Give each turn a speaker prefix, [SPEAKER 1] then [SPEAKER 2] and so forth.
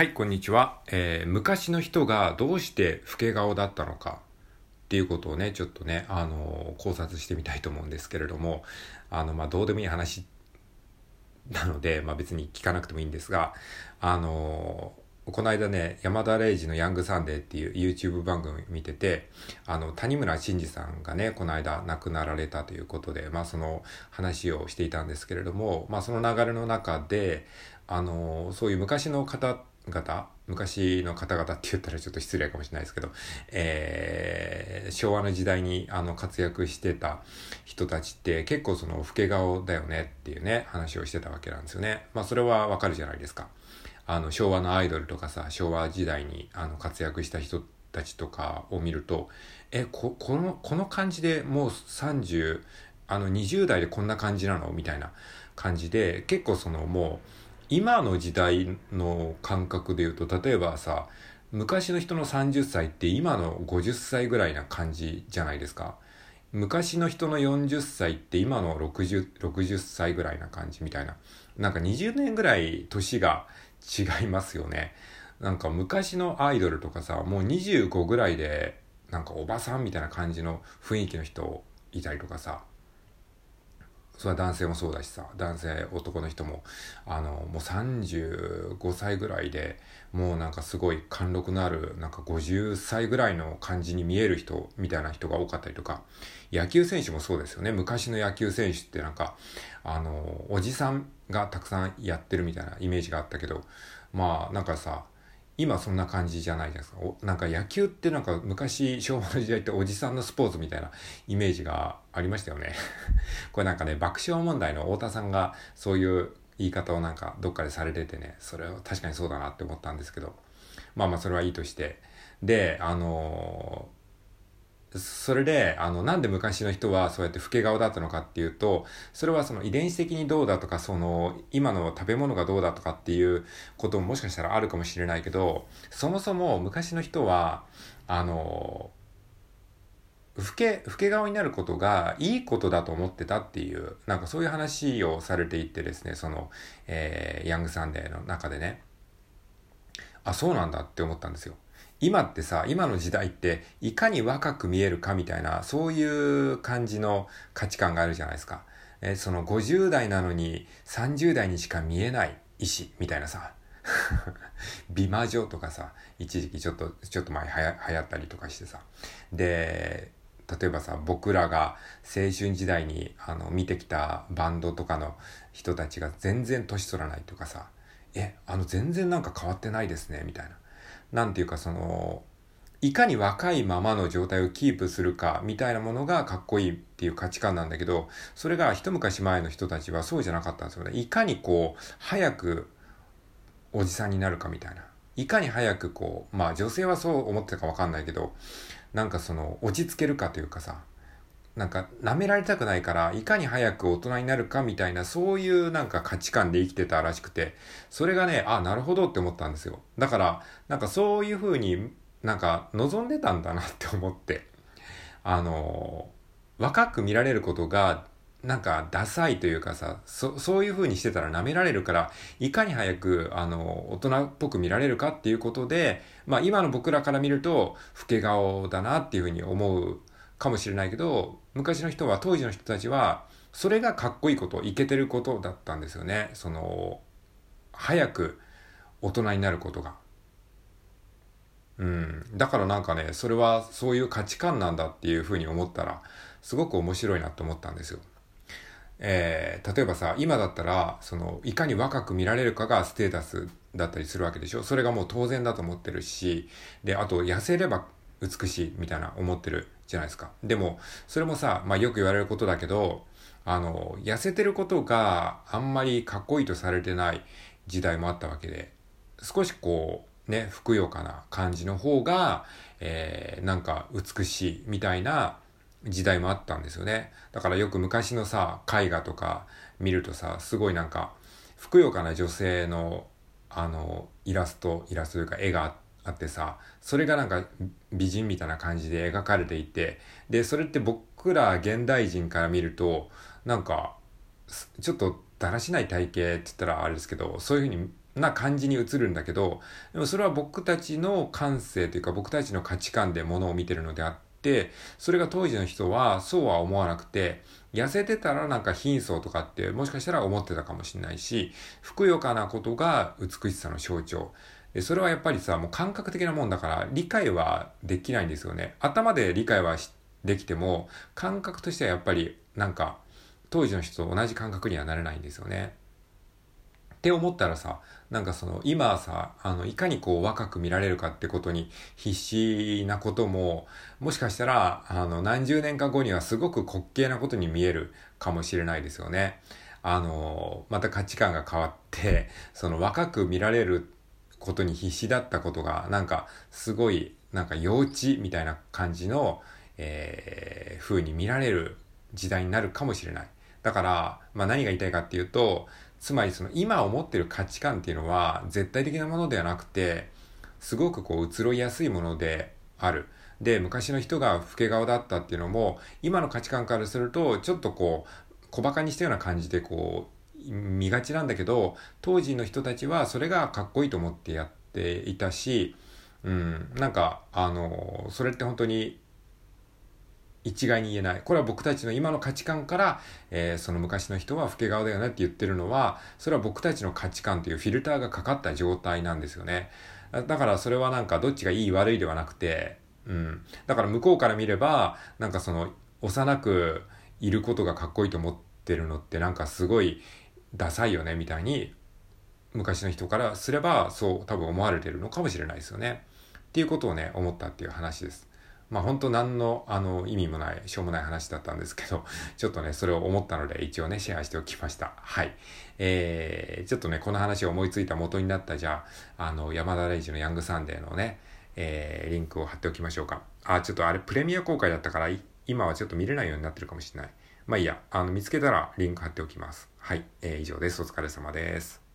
[SPEAKER 1] はい、こんにちは、えー昔の人がどうして老け顔だったのかっていうことをね、ちょっとね、あのー考察してみたいと思うんですけれども、あの、まあ、どうでもいい話なので、まあ、別に聞かなくてもいいんですが、あのーこの間ね、山田礼二のヤングサンデーっていう YouTube 番組見てて、あの、谷村新司さんがね、この間亡くなられたということで、まあその話をしていたんですけれども、まあその流れの中で、あの、そういう昔の方って々、昔の方々って言ったらちょっと失礼かもしれないですけど、えー昭和の時代にあの活躍してた人たちって結構その老け顔だよねっていうね、話をしてたわけなんですよね。まあそれはわかるじゃないですか。あの昭和のアイドルとかさ昭和時代にあの活躍した人たちとかを見るとえここのこの感じでもう30あの20代でこんな感じなの？みたいな感じで結構そのもう今の時代の感覚で言うと例えばさ昔の人の30歳って今の50歳ぐらいな感じじゃないですか。昔の人の40歳って今の 60, 60歳ぐらいな感じみたいな。なんか20年ぐらい年が違いますよね。なんか昔のアイドルとかさ、もう25ぐらいで、なんかおばさんみたいな感じの雰囲気の人いたりとかさ、それは男性もそうだしさ、男性、男の人も、あの、もう35歳ぐらいで、もうなんかすごい貫禄のある、なんか50歳ぐらいの感じに見える人みたいな人が多かったりとか、野球選手もそうですよね。昔の野球選手ってなんか、あの、おじさんがたくさんやってるみたいなイメージがあったけど、まあなんかさ、今そんな感じじゃないじゃないですか。おなんか野球ってなんか昔昭和の時代っておじさんのスポーツみたいなイメージがありましたよね。これなんかね、爆笑問題の太田さんがそういう言い方をなんかどっかでされててね、それは確かにそうだなって思ったんですけど、まあまあそれはいいとして。で、あのそれで、あの、なんで昔の人はそうやって老け顔だったのかっていうと、それはその遺伝子的にどうだとか、その、今の食べ物がどうだとかっていうことももしかしたらあるかもしれないけど、そもそも昔の人は、あの、老け、老け顔になることがいいことだと思ってたっていう、なんかそういう話をされていってですね、その、えー、ヤングサンデーの中でね、あ、そうなんだって思ったんですよ。今ってさ、今の時代って、いかに若く見えるかみたいな、そういう感じの価値観があるじゃないですか。えーその50代なのに30代にしか見えない医師みたいなさ。美魔女とかさ、一時期ちょっと、ちょっと前流行ったりとかしてさ。で、例えばさ、僕らが青春時代にあの見てきたバンドとかの人たちが全然年取らないとかさ、え、あの全然なんか変わってないですね、みたいな。なんていうかその、いかに若いままの状態をキープするかみたいなものがかっこいいっていう価値観なんだけど、それが一昔前の人たちはそうじゃなかったんですよね。いかにこう、早くおじさんになるかみたいな。いかに早くこう、まあ女性はそう思ってたかわかんないけど、なんかその落ち着けるかというかさ、なんか舐められたくないから、いかに早く大人になるかみたいな、そういうなんか価値観で生きてたらしくて、それがね、あ、なるほどって思ったんですよ。だから、なんかそういう風になんか望んでたんだなって思って、あの、若く見られることが、なんかダサいというかさ、そ、そういう風にしてたら舐められるから、いかに早く、あの、大人っぽく見られるかっていうことで、まあ今の僕らから見ると、老け顔だなっていう風に思うかもしれないけど、昔の人は、当時の人たちは、それがかっこいいこと、いけてることだったんですよね。その、早く大人になることが。うん。だからなんかね、それはそういう価値観なんだっていうふうに思ったら、すごく面白いなと思ったんですよ。えー、例えばさ、今だったら、その、いかに若く見られるかがステータスだったりするわけでしょそれがもう当然だと思ってるし、で、あと、痩せれば美しいみたいな思ってるじゃないですか。でも、それもさ、まあよく言われることだけど、あの、痩せてることがあんまりかっこいいとされてない時代もあったわけで、少しこう、ね、ふくよかな感じの方が、えー、なんか美しいみたいな時代もあったんですよね。だからよく昔のさ、絵画とか見るとさ、すごいなんか、ふくよかな女性の、あの、イラスト、イラストというか絵があってあってさ、それがなんか美人みたいな感じで描かれていて、で、それって僕ら現代人から見ると、なんか、ちょっとだらしない体型って言ったらあれですけど、そういうふうにな感じに映るんだけど、でもそれは僕たちの感性というか僕たちの価値観でものを見てるのであって、それが当時の人はそうは思わなくて、痩せてたらなんか貧相とかってもしかしたら思ってたかもしれないし、ふくよかなことが美しさの象徴。でそれはやっぱりさ、もう感覚的なもんだから理解はできないんですよね。頭で理解はできても、感覚としてはやっぱりなんか当時の人と同じ感覚にはなれないんですよね。って思ったらさ、なんかその今さ、あの、いかにこう若く見られるかってことに必死なことも、もしかしたら、あの、何十年か後にはすごく滑稽なことに見えるかもしれないですよね。あの、また価値観が変わって、その若く見られることに必死だったことが、なんかすごい、なんか幼稚みたいな感じの、えー、風に見られる時代になるかもしれない。だから、まあ何が言いたいかっていうと、つまりその今思ってる価値観っていうのは絶対的なものではなくて、すごくこう移ろいやすいものである。で、昔の人が老け顔だったっていうのも、今の価値観からすると、ちょっとこう、小馬鹿にしたような感じでこう、見がちなんだけど、当時の人たちはそれがかっこいいと思ってやっていたし、うん、なんか、あの、それって本当に一概に言えない。これは僕たちの今の価値観から、えー、その昔の人は老け顔だよねって言ってるのは、それは僕たちの価値観というフィルターがかかった状態なんですよね。だからそれはなんかどっちがいい悪いではなくて、うん。だから向こうから見れば、なんかその幼くいることがかっこいいと思ってるのってなんかすごいダサいよねみたいに昔の人からすればそう多分思われてるのかもしれないですよね。っていうことをね、思ったっていう話です。まあ本当何のあの意味もない、しょうもない話だったんですけど、ちょっとね、それを思ったので一応ね、シェアしておきました。はい。えー、ちょっとね、この話を思いついた元になったじゃあ、あの、山田レイジのヤングサンデーのね、えー、リンクを貼っておきましょうか。あ、ちょっとあれプレミア公開だったから、今はちょっと見れないようになってるかもしれない。まあいいや、あの、見つけたらリンク貼っておきます。はい。えー、以上です。お疲れ様です。